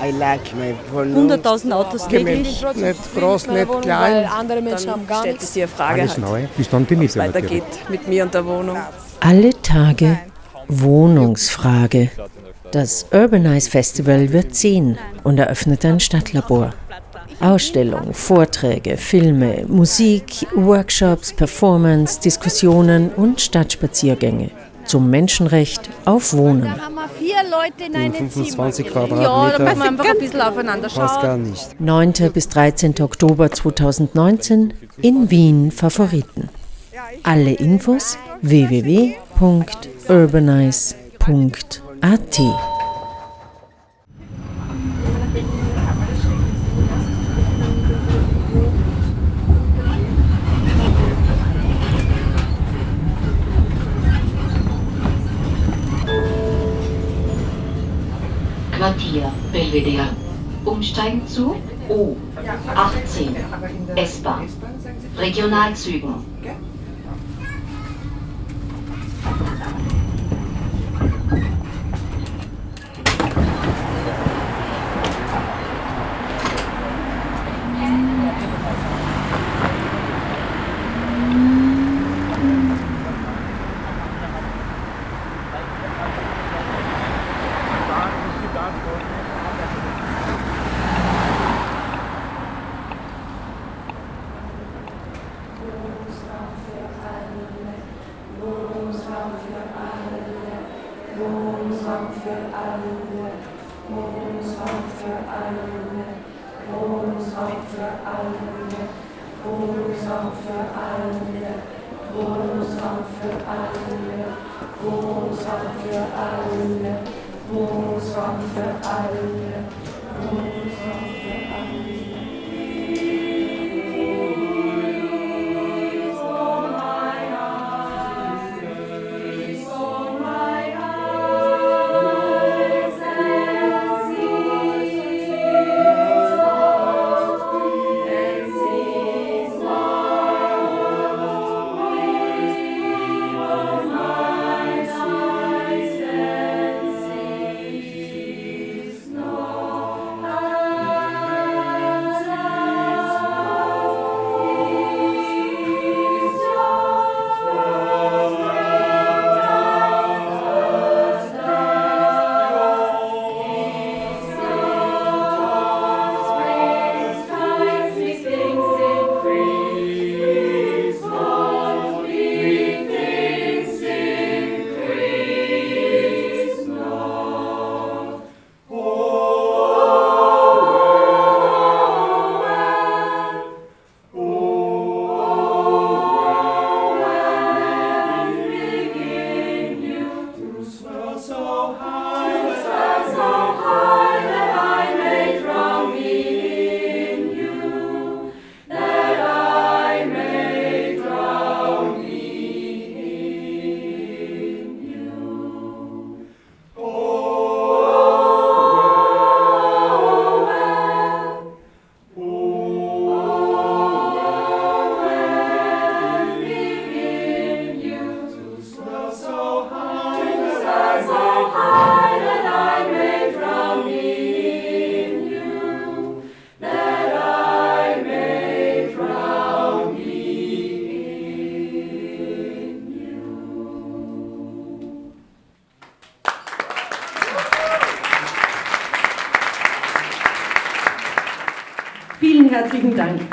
100.000 Autos täglich. Nicht groß, nicht klein. Andere Menschen haben gar stellt nichts. sich die Frage Alles halt, neu, bis dann die wie es Miete weitergeht mit mir und der Wohnung. Alle Tage Wohnungsfrage. Das Urbanize Festival wird ziehen und eröffnet ein Stadtlabor. Ausstellung, Vorträge, Filme, Musik, Workshops, Performance, Diskussionen und Stadtspaziergänge zum Menschenrecht auf Wohnen. in einem 25 Zimmer. Quadratmeter. Ja, da müssen wir einfach ein bisschen aufeinander Passt schauen. gar nicht. 9. bis 13. Oktober 2019 in Wien Favoriten. Alle Infos www.urbanize.at. Quartier Belvedere. Umsteigen zu U18 S-Bahn. Regionalzügen. Vielen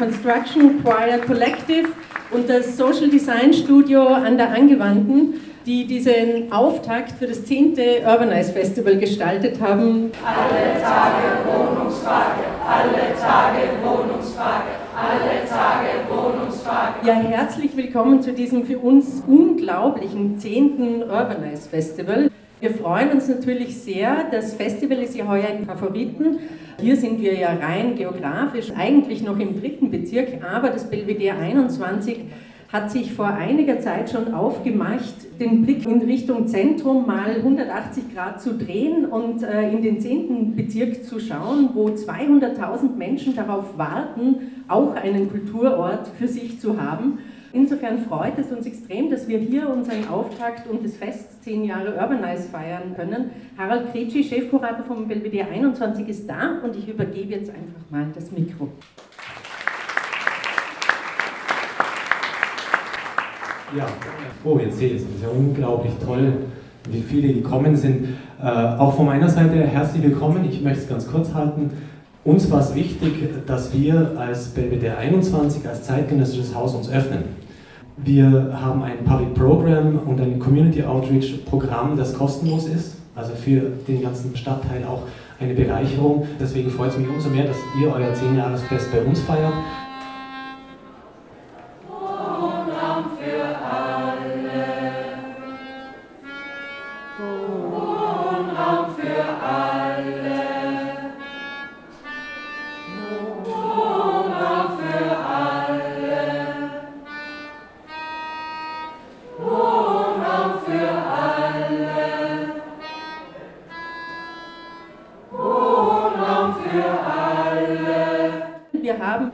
Construction Choir Collective und das Social Design Studio an der Angewandten, die diesen Auftakt für das 10. Urbanize Festival gestaltet haben. Alle Tage Wohnungsfrage, alle Tage Wohnungsfrage, alle Tage Wohnungsfrage. Ja, herzlich willkommen zu diesem für uns unglaublichen 10. Urbanize Festival. Wir freuen uns natürlich sehr. Das Festival ist ja heuer in Favoriten. Hier sind wir ja rein geografisch eigentlich noch im dritten Bezirk, aber das Belvedere 21 hat sich vor einiger Zeit schon aufgemacht, den Blick in Richtung Zentrum mal 180 Grad zu drehen und äh, in den 10. Bezirk zu schauen, wo 200.000 Menschen darauf warten, auch einen Kulturort für sich zu haben. Insofern freut es uns extrem, dass wir hier unseren Auftakt und das Fest 10 Jahre Urbanize feiern können. Harald Kretschi, Chefkurator vom Belvedere 21, ist da und ich übergebe jetzt einfach mal das Mikro. Ja, oh, jetzt sehe ich es. Das ist ja unglaublich toll, wie viele gekommen sind. Äh, auch von meiner Seite herzlich willkommen. Ich möchte es ganz kurz halten. Uns war es wichtig, dass wir als Belvedere 21, als zeitgenössisches Haus uns öffnen. Wir haben ein Public Program und ein Community Outreach Programm, das kostenlos ist, also für den ganzen Stadtteil auch eine Bereicherung. Deswegen freut es mich umso mehr, dass ihr euer 10-Jahresfest bei uns feiert.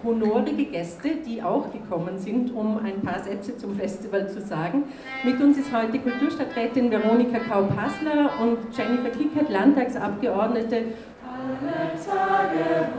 Honorige Gäste, die auch gekommen sind, um ein paar Sätze zum Festival zu sagen. Mit uns ist heute Kulturstadträtin Veronika Kaup-Hassler und Jennifer Kickert, Landtagsabgeordnete. Alle Tage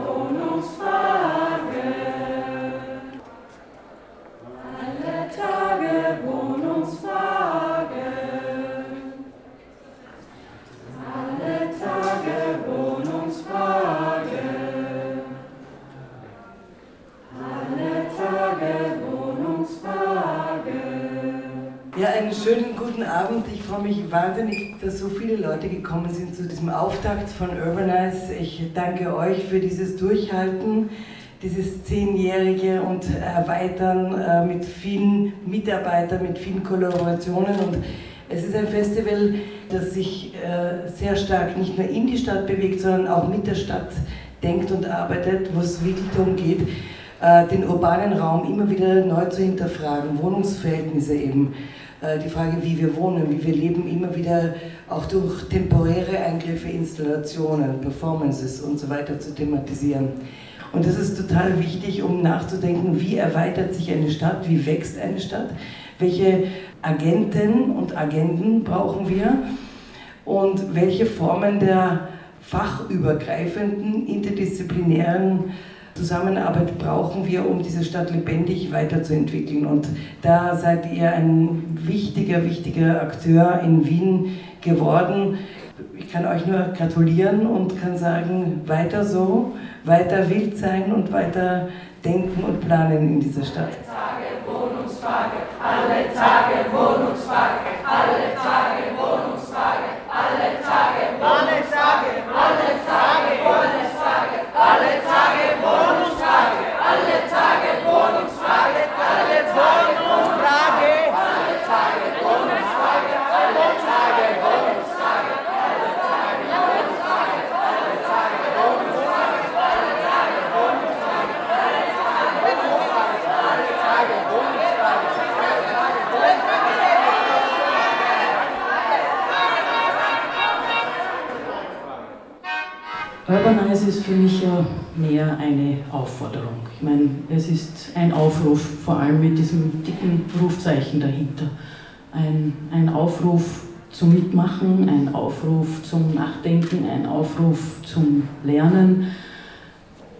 Abend. Ich freue mich wahnsinnig, dass so viele Leute gekommen sind zu diesem Auftakt von Urbanize. Ich danke euch für dieses Durchhalten, dieses zehnjährige und Erweitern äh, mit vielen Mitarbeitern, mit vielen Kollaborationen. Und es ist ein Festival, das sich äh, sehr stark nicht nur in die Stadt bewegt, sondern auch mit der Stadt denkt und arbeitet, wo es wirklich darum geht, äh, den urbanen Raum immer wieder neu zu hinterfragen, Wohnungsverhältnisse eben, die Frage, wie wir wohnen, wie wir leben, immer wieder auch durch temporäre Eingriffe, Installationen, Performances und so weiter zu thematisieren. Und das ist total wichtig, um nachzudenken, wie erweitert sich eine Stadt, wie wächst eine Stadt, welche Agenten und Agenten brauchen wir und welche Formen der fachübergreifenden, interdisziplinären Zusammenarbeit brauchen wir, um diese Stadt lebendig weiterzuentwickeln. Und da seid ihr ein wichtiger, wichtiger Akteur in Wien geworden. Ich kann euch nur gratulieren und kann sagen, weiter so, weiter wild sein und weiter denken und planen in dieser Stadt. Alle Tage Wohnungsfrage, alle Tage Wohnungsfrage, alle Urbanize ist für mich ja mehr eine Aufforderung. Ich meine, es ist ein Aufruf, vor allem mit diesem dicken Rufzeichen dahinter. Ein, ein Aufruf zum Mitmachen, ein Aufruf zum Nachdenken, ein Aufruf zum Lernen,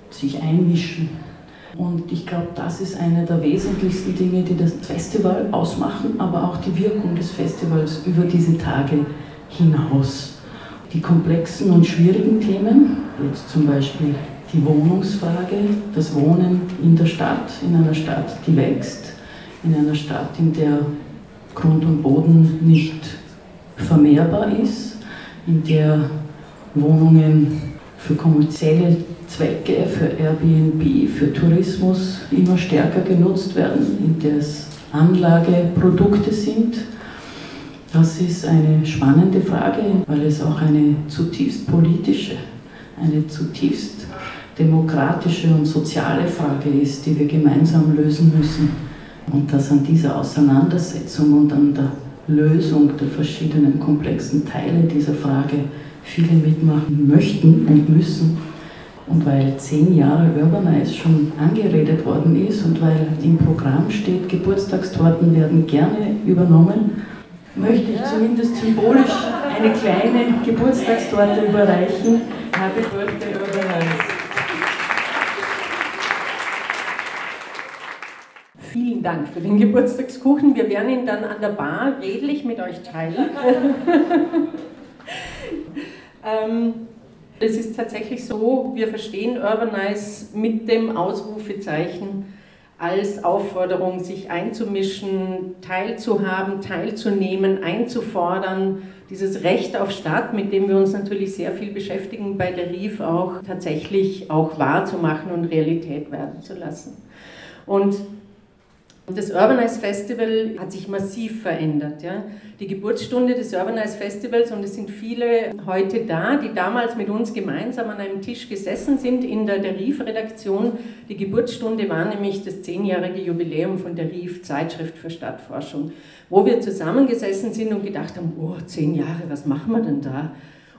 sich einmischen. Und ich glaube, das ist eine der wesentlichsten Dinge, die das Festival ausmachen, aber auch die Wirkung des Festivals über diese Tage hinaus. Die komplexen und schwierigen Themen, jetzt zum Beispiel die Wohnungsfrage, das Wohnen in der Stadt, in einer Stadt, die wächst, in einer Stadt, in der Grund und Boden nicht vermehrbar ist, in der Wohnungen für kommerzielle Zwecke, für Airbnb, für Tourismus immer stärker genutzt werden, in der es Anlageprodukte sind. Das ist eine spannende Frage, weil es auch eine zutiefst politische, eine zutiefst demokratische und soziale Frage ist, die wir gemeinsam lösen müssen. Und dass an dieser Auseinandersetzung und an der Lösung der verschiedenen komplexen Teile dieser Frage viele mitmachen möchten und müssen. Und weil zehn Jahre Urbanize schon angeredet worden ist und weil im Programm steht, Geburtstagstorten werden gerne übernommen, möchte ich zumindest symbolisch eine kleine Geburtstagstorte überreichen. Happy Birthday Urbanize. Vielen Dank für den Geburtstagskuchen. Wir werden ihn dann an der Bar redlich mit euch teilen. ähm, es ist tatsächlich so, wir verstehen Urbanize mit dem Ausrufezeichen als Aufforderung, sich einzumischen, teilzuhaben, teilzunehmen, einzufordern, dieses Recht auf Stadt, mit dem wir uns natürlich sehr viel beschäftigen, bei der RIF auch tatsächlich auch wahrzumachen und Realität werden zu lassen. Und das Urbanize Festival hat sich massiv verändert. Ja. Die Geburtsstunde des Urbanize Festivals, und es sind viele heute da, die damals mit uns gemeinsam an einem Tisch gesessen sind in der, der RIF-Redaktion. Die Geburtsstunde war nämlich das zehnjährige Jubiläum von der RIF, Zeitschrift für Stadtforschung, wo wir zusammengesessen sind und gedacht haben, oh, zehn Jahre, was machen wir denn da?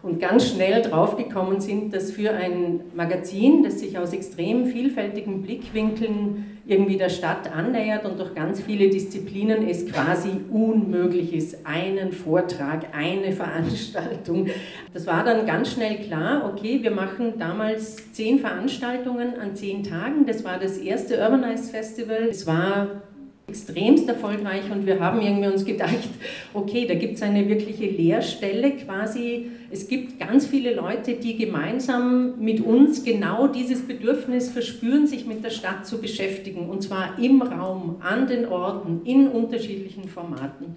Und ganz schnell draufgekommen sind, dass für ein Magazin, das sich aus extrem vielfältigen Blickwinkeln irgendwie der Stadt annähert und durch ganz viele Disziplinen es quasi unmöglich ist, einen Vortrag, eine Veranstaltung. Das war dann ganz schnell klar, okay, wir machen damals zehn Veranstaltungen an zehn Tagen. Das war das erste Urbanize Festival. Es war extremst erfolgreich und wir haben irgendwie uns gedacht, okay, da gibt es eine wirkliche Leerstelle quasi. Es gibt ganz viele Leute, die gemeinsam mit uns genau dieses Bedürfnis verspüren, sich mit der Stadt zu beschäftigen und zwar im Raum, an den Orten, in unterschiedlichen Formaten.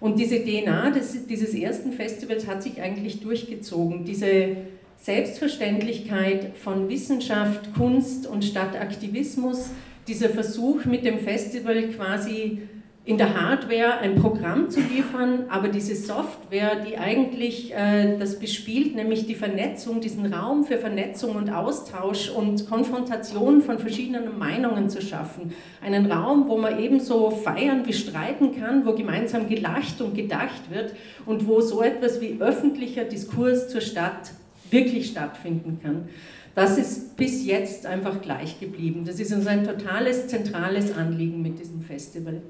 Und diese DNA des, dieses ersten Festivals hat sich eigentlich durchgezogen. Diese Selbstverständlichkeit von Wissenschaft, Kunst und Stadtaktivismus, dieser Versuch mit dem Festival quasi in der Hardware ein Programm zu liefern, aber diese Software, die eigentlich äh, das bespielt, nämlich die Vernetzung, diesen Raum für Vernetzung und Austausch und Konfrontation von verschiedenen Meinungen zu schaffen. Einen Raum, wo man ebenso feiern wie streiten kann, wo gemeinsam gelacht und gedacht wird und wo so etwas wie öffentlicher Diskurs zur Stadt wirklich stattfinden kann. Das ist bis jetzt einfach gleich geblieben. Das ist uns ein totales, zentrales Anliegen mit diesem Festival.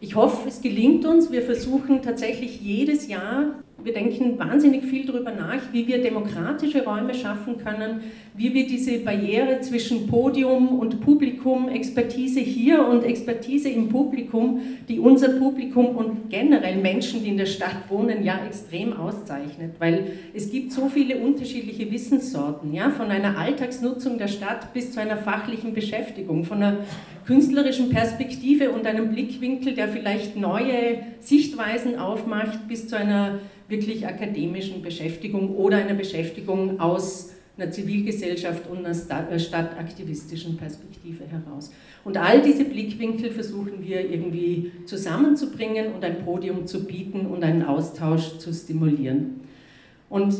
Ich hoffe, es gelingt uns. Wir versuchen tatsächlich jedes Jahr wir denken wahnsinnig viel darüber nach, wie wir demokratische Räume schaffen können, wie wir diese Barriere zwischen Podium und Publikum, Expertise hier und Expertise im Publikum, die unser Publikum und generell Menschen, die in der Stadt wohnen, ja extrem auszeichnet. Weil es gibt so viele unterschiedliche Wissenssorten, ja, von einer Alltagsnutzung der Stadt bis zu einer fachlichen Beschäftigung, von einer künstlerischen Perspektive und einem Blickwinkel, der vielleicht neue Sichtweisen aufmacht, bis zu einer wirklich akademischen Beschäftigung oder einer Beschäftigung aus einer Zivilgesellschaft und einer stadtaktivistischen Perspektive heraus. Und all diese Blickwinkel versuchen wir irgendwie zusammenzubringen und ein Podium zu bieten und einen Austausch zu stimulieren. Und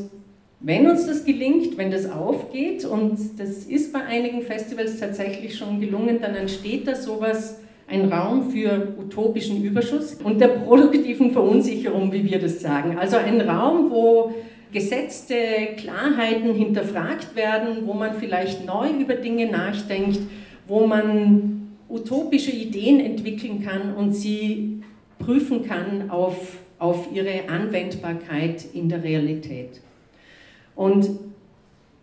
wenn uns das gelingt, wenn das aufgeht, und das ist bei einigen Festivals tatsächlich schon gelungen, dann entsteht da sowas ein Raum für utopischen Überschuss und der produktiven Verunsicherung, wie wir das sagen. Also ein Raum, wo gesetzte Klarheiten hinterfragt werden, wo man vielleicht neu über Dinge nachdenkt, wo man utopische Ideen entwickeln kann und sie prüfen kann auf, auf ihre Anwendbarkeit in der Realität. Und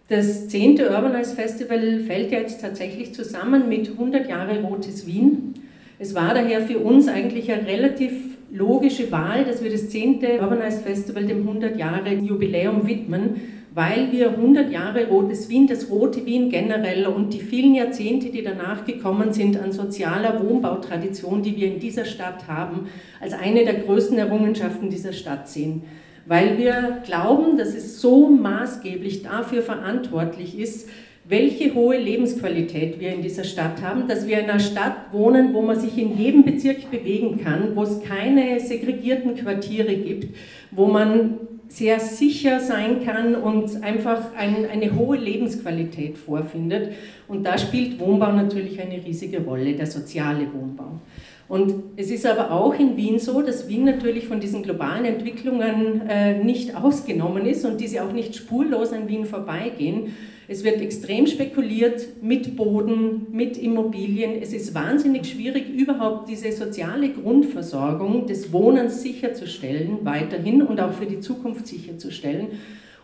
das 10. Urbanize Festival fällt jetzt tatsächlich zusammen mit 100 Jahre Rotes Wien. Es war daher für uns eigentlich eine relativ logische Wahl, dass wir das 10. Urbanize Festival dem 100 Jahre Jubiläum widmen, weil wir 100 Jahre Rotes Wien, das Rote Wien generell und die vielen Jahrzehnte, die danach gekommen sind an sozialer Wohnbautradition, die wir in dieser Stadt haben, als eine der größten Errungenschaften dieser Stadt sehen. Weil wir glauben, dass es so maßgeblich dafür verantwortlich ist, welche hohe Lebensqualität wir in dieser Stadt haben, dass wir in einer Stadt wohnen, wo man sich in jedem Bezirk bewegen kann, wo es keine segregierten Quartiere gibt, wo man sehr sicher sein kann und einfach ein, eine hohe Lebensqualität vorfindet. Und da spielt Wohnbau natürlich eine riesige Rolle, der soziale Wohnbau. Und es ist aber auch in Wien so, dass Wien natürlich von diesen globalen Entwicklungen äh, nicht ausgenommen ist und diese auch nicht spurlos an Wien vorbeigehen. Es wird extrem spekuliert mit Boden, mit Immobilien. Es ist wahnsinnig schwierig, überhaupt diese soziale Grundversorgung des Wohnens sicherzustellen, weiterhin und auch für die Zukunft sicherzustellen.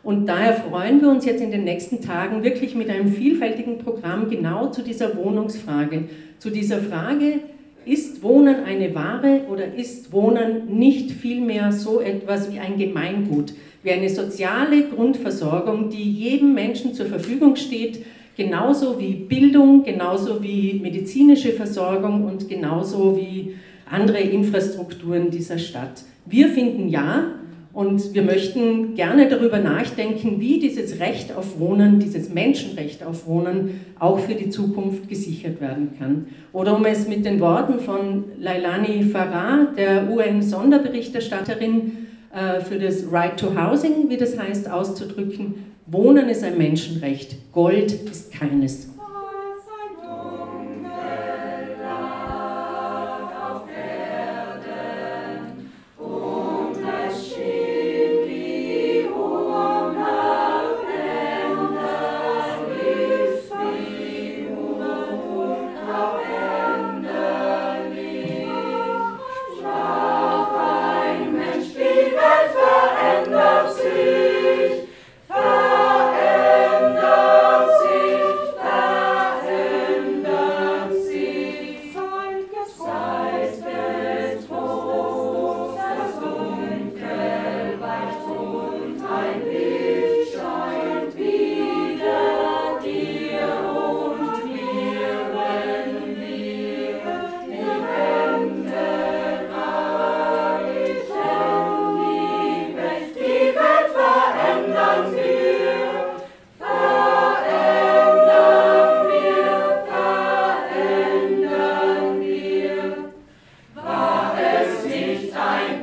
Und daher freuen wir uns jetzt in den nächsten Tagen wirklich mit einem vielfältigen Programm genau zu dieser Wohnungsfrage, zu dieser Frage, ist Wohnen eine Ware oder ist Wohnen nicht vielmehr so etwas wie ein Gemeingut? Wie eine soziale Grundversorgung, die jedem Menschen zur Verfügung steht, genauso wie Bildung, genauso wie medizinische Versorgung und genauso wie andere Infrastrukturen dieser Stadt. Wir finden ja und wir möchten gerne darüber nachdenken, wie dieses Recht auf Wohnen, dieses Menschenrecht auf Wohnen auch für die Zukunft gesichert werden kann. Oder um es mit den Worten von Lailani Farah, der UN-Sonderberichterstatterin, für das Right to Housing, wie das heißt, auszudrücken. Wohnen ist ein Menschenrecht, Gold ist keines.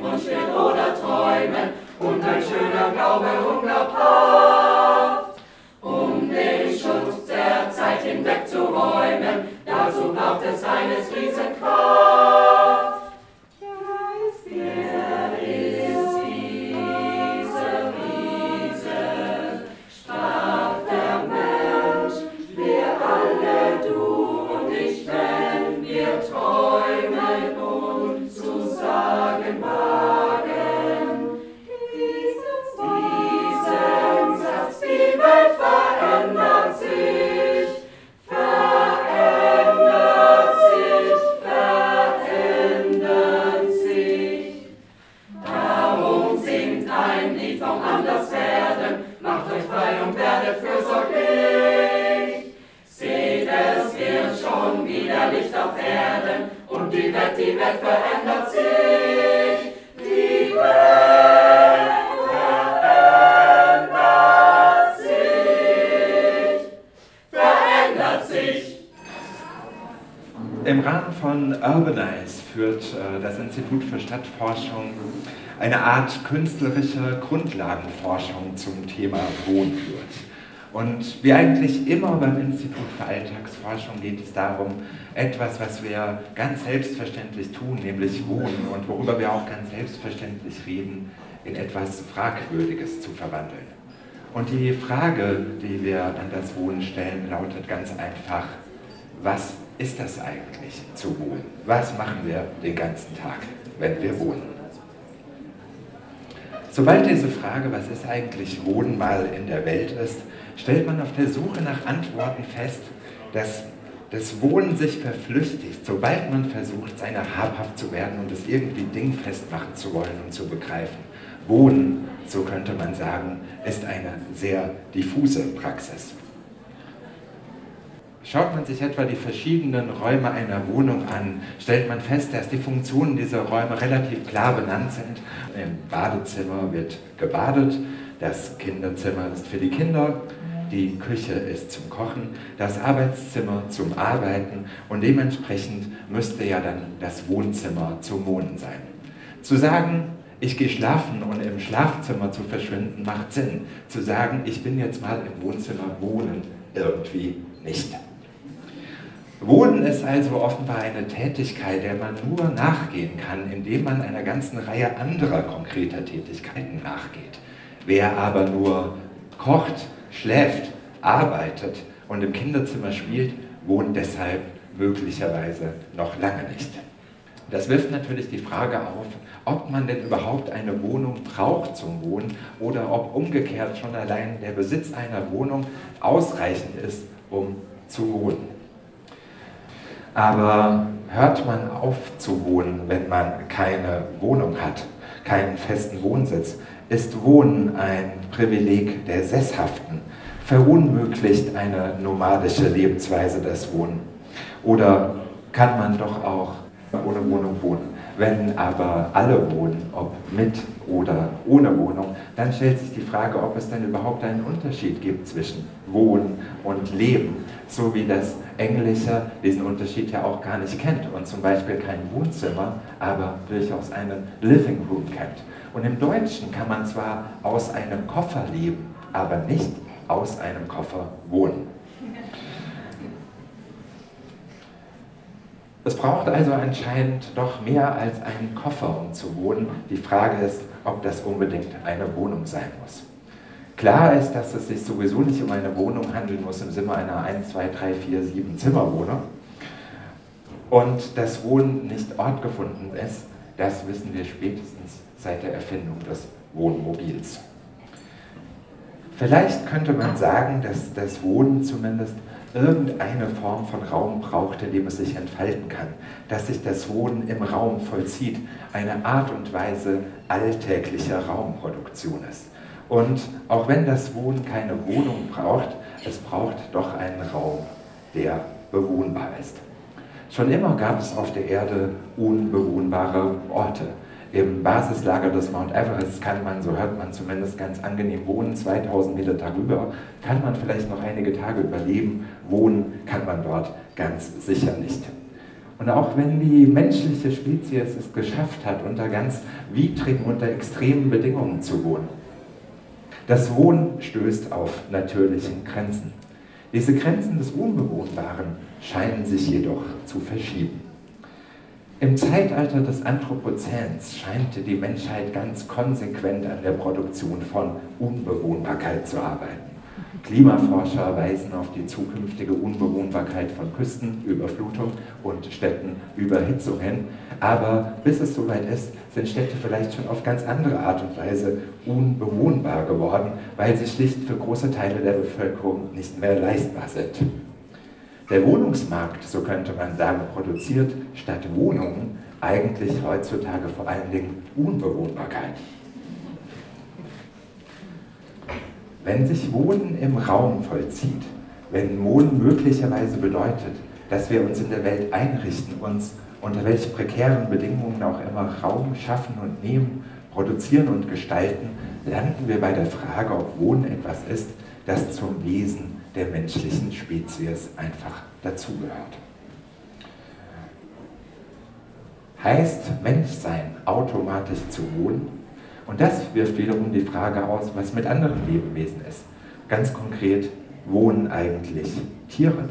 und still oder träumen, und ein schöner Glaube unerbracht. Um den Schutz der Zeit hinwegzuräumen, dazu braucht es eines Riesenkraft. Künstlerische Grundlagenforschung zum Thema Wohnen führt. Und wie eigentlich immer beim Institut für Alltagsforschung geht es darum, etwas, was wir ganz selbstverständlich tun, nämlich Wohnen und worüber wir auch ganz selbstverständlich reden, in etwas Fragwürdiges zu verwandeln. Und die Frage, die wir an das Wohnen stellen, lautet ganz einfach, was ist das eigentlich zu wohnen? Was machen wir den ganzen Tag, wenn wir wohnen? Sobald diese Frage, was ist eigentlich Wohnen, mal in der Welt ist, stellt man auf der Suche nach Antworten fest, dass das Wohnen sich verflüchtigt, sobald man versucht, seiner habhaft zu werden und es irgendwie dingfest machen zu wollen und zu begreifen. Wohnen, so könnte man sagen, ist eine sehr diffuse Praxis. Schaut man sich etwa die verschiedenen Räume einer Wohnung an, stellt man fest, dass die Funktionen dieser Räume relativ klar benannt sind. Im Badezimmer wird gebadet, das Kinderzimmer ist für die Kinder, die Küche ist zum Kochen, das Arbeitszimmer zum Arbeiten und dementsprechend müsste ja dann das Wohnzimmer zum Wohnen sein. Zu sagen, ich gehe schlafen und im Schlafzimmer zu verschwinden, macht Sinn. Zu sagen, ich bin jetzt mal im Wohnzimmer wohnen, irgendwie nicht. Wohnen ist also offenbar eine Tätigkeit, der man nur nachgehen kann, indem man einer ganzen Reihe anderer konkreter Tätigkeiten nachgeht. Wer aber nur kocht, schläft, arbeitet und im Kinderzimmer spielt, wohnt deshalb möglicherweise noch lange nicht. Das wirft natürlich die Frage auf, ob man denn überhaupt eine Wohnung braucht zum Wohnen oder ob umgekehrt schon allein der Besitz einer Wohnung ausreichend ist, um zu wohnen. Aber hört man auf zu wohnen, wenn man keine Wohnung hat, keinen festen Wohnsitz? Ist Wohnen ein Privileg der Sesshaften? Verunmöglicht eine nomadische Lebensweise das Wohnen? Oder kann man doch auch ohne Wohnung wohnen? Wenn aber alle wohnen, ob mit oder ohne Wohnung, dann stellt sich die Frage, ob es denn überhaupt einen Unterschied gibt zwischen Wohnen und Leben, so wie das Englische diesen Unterschied ja auch gar nicht kennt und zum Beispiel kein Wohnzimmer, aber durchaus einen Living Room kennt. Und im Deutschen kann man zwar aus einem Koffer leben, aber nicht aus einem Koffer wohnen. Es braucht also anscheinend doch mehr als einen Koffer, um zu wohnen. Die Frage ist, ob das unbedingt eine Wohnung sein muss. Klar ist, dass es sich sowieso nicht um eine Wohnung handeln muss im Sinne einer 1, 2, 3, 4, 7 Zimmerwohnung. Und dass Wohnen nicht ortgefunden ist, das wissen wir spätestens seit der Erfindung des Wohnmobils. Vielleicht könnte man sagen, dass das Wohnen zumindest irgendeine Form von Raum braucht, in dem es sich entfalten kann, dass sich das Wohnen im Raum vollzieht, eine Art und Weise alltäglicher Raumproduktion ist. Und auch wenn das Wohnen keine Wohnung braucht, es braucht doch einen Raum, der bewohnbar ist. Schon immer gab es auf der Erde unbewohnbare Orte. Im Basislager des Mount Everest kann man, so hört man zumindest, ganz angenehm wohnen. 2000 Meter darüber kann man vielleicht noch einige Tage überleben. Wohnen kann man dort ganz sicher nicht. Und auch wenn die menschliche Spezies es geschafft hat, unter ganz widrigen, unter extremen Bedingungen zu wohnen, das Wohnen stößt auf natürlichen Grenzen. Diese Grenzen des Unbewohnbaren scheinen sich jedoch zu verschieben. Im Zeitalter des Anthropozäns scheint die Menschheit ganz konsequent an der Produktion von Unbewohnbarkeit zu arbeiten. Klimaforscher weisen auf die zukünftige Unbewohnbarkeit von Küsten, Überflutung und Städten, Überhitzung hin. Aber bis es soweit ist, sind Städte vielleicht schon auf ganz andere Art und Weise unbewohnbar geworden, weil sie schlicht für große Teile der Bevölkerung nicht mehr leistbar sind. Der Wohnungsmarkt, so könnte man sagen, produziert statt Wohnungen eigentlich heutzutage vor allen Dingen Unbewohnbarkeit. Wenn sich Wohnen im Raum vollzieht, wenn Wohnen möglicherweise bedeutet, dass wir uns in der Welt einrichten, uns unter welch prekären Bedingungen auch immer Raum schaffen und nehmen, produzieren und gestalten, landen wir bei der Frage, ob Wohnen etwas ist, das zum Wesen der menschlichen Spezies einfach dazugehört. Heißt Menschsein automatisch zu wohnen? Und das wirft wiederum die Frage aus, was mit anderen Lebewesen ist. Ganz konkret, wohnen eigentlich Tiere?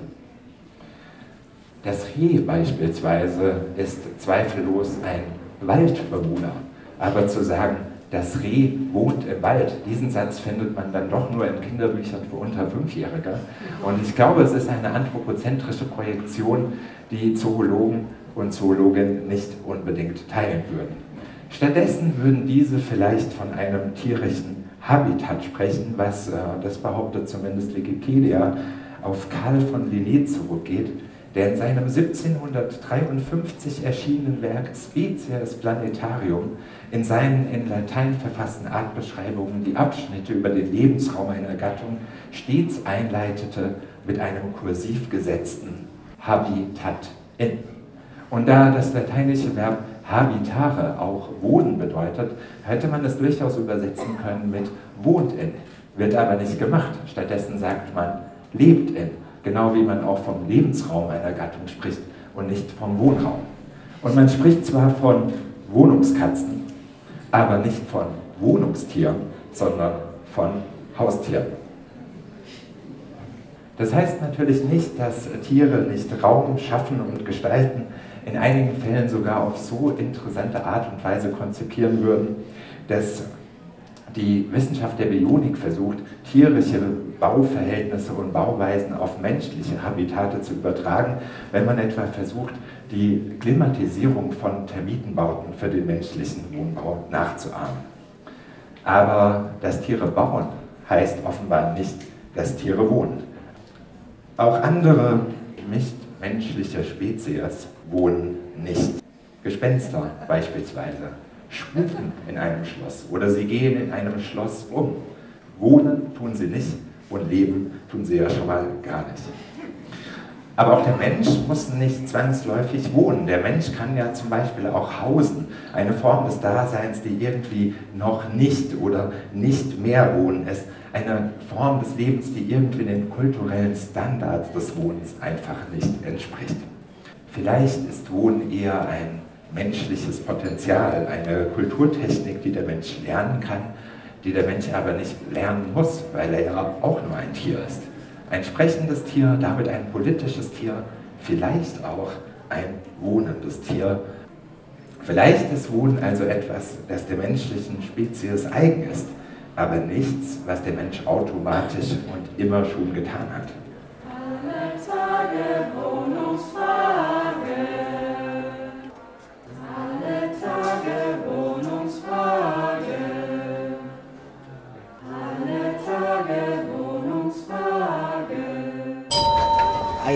Das Reh beispielsweise ist zweifellos ein Waldbewohner. Aber zu sagen, das Reh wohnt im Wald. Diesen Satz findet man dann doch nur in Kinderbüchern für unter Fünfjährige. Und ich glaube, es ist eine anthropozentrische Projektion, die Zoologen und Zoologinnen nicht unbedingt teilen würden. Stattdessen würden diese vielleicht von einem tierischen Habitat sprechen, was, äh, das behauptet zumindest Wikipedia, auf Karl von Linné zurückgeht, der in seinem 1753 erschienenen Werk Species Planetarium in seinen in Latein verfassten Artbeschreibungen die Abschnitte über den Lebensraum einer Gattung stets einleitete mit einem kursiv gesetzten Habitat in. Und da das lateinische Verb habitare auch wohnen bedeutet, hätte man es durchaus übersetzen können mit wohnt in. Wird aber nicht gemacht. Stattdessen sagt man lebt in. Genau wie man auch vom Lebensraum einer Gattung spricht und nicht vom Wohnraum. Und man spricht zwar von Wohnungskatzen, aber nicht von Wohnungstieren, sondern von Haustieren. Das heißt natürlich nicht, dass Tiere nicht Raum schaffen und gestalten, in einigen Fällen sogar auf so interessante Art und Weise konzipieren würden, dass die Wissenschaft der Bionik versucht, tierische Bauverhältnisse und Bauweisen auf menschliche Habitate zu übertragen, wenn man etwa versucht, die Klimatisierung von Termitenbauten für den menschlichen Wohnbau nachzuahmen. Aber dass Tiere bauen, heißt offenbar nicht, dass Tiere wohnen. Auch andere nicht menschliche Spezies wohnen nicht. Gespenster beispielsweise spuken in einem Schloss oder sie gehen in einem Schloss um. Wohnen tun sie nicht und leben tun sie ja schon mal gar nicht. Aber auch der Mensch muss nicht zwangsläufig wohnen. Der Mensch kann ja zum Beispiel auch hausen. Eine Form des Daseins, die irgendwie noch nicht oder nicht mehr Wohnen ist. Eine Form des Lebens, die irgendwie den kulturellen Standards des Wohnens einfach nicht entspricht. Vielleicht ist Wohnen eher ein menschliches Potenzial, eine Kulturtechnik, die der Mensch lernen kann, die der Mensch aber nicht lernen muss, weil er ja auch nur ein Tier ist. Ein sprechendes Tier, damit ein politisches Tier, vielleicht auch ein wohnendes Tier. Vielleicht ist Wohnen also etwas, das der menschlichen Spezies eigen ist, aber nichts, was der Mensch automatisch und immer schon getan hat.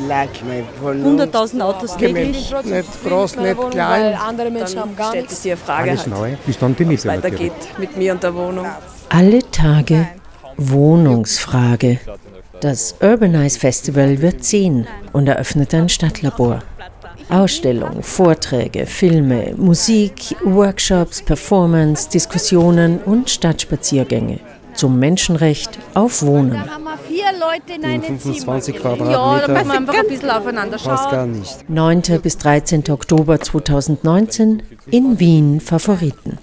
Like my Wohnung. 100.000 Autos täglich. Nicht groß, nicht klein. andere Menschen haben gar stellt nichts. sich Frage Alles halt, neu, bis dann die Miete weitergeht mit mir und der Wohnung. Alle Tage Wohnungsfrage. Das Urbanize Festival wird ziehen und eröffnet ein Stadtlabor. Ausstellung, Vorträge, Filme, Musik, Workshops, Performance, Diskussionen und Stadtspaziergänge zum Menschenrecht auf Wohnen. Vier Leute in einem 25 Ja, da Quadratmeter müssen wir einfach ein bisschen aufeinander passt schauen. gar nicht. 9. bis 13. Oktober 2019 in Wien Favoriten.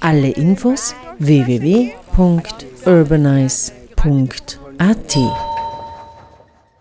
Alle Infos www.urbanize.at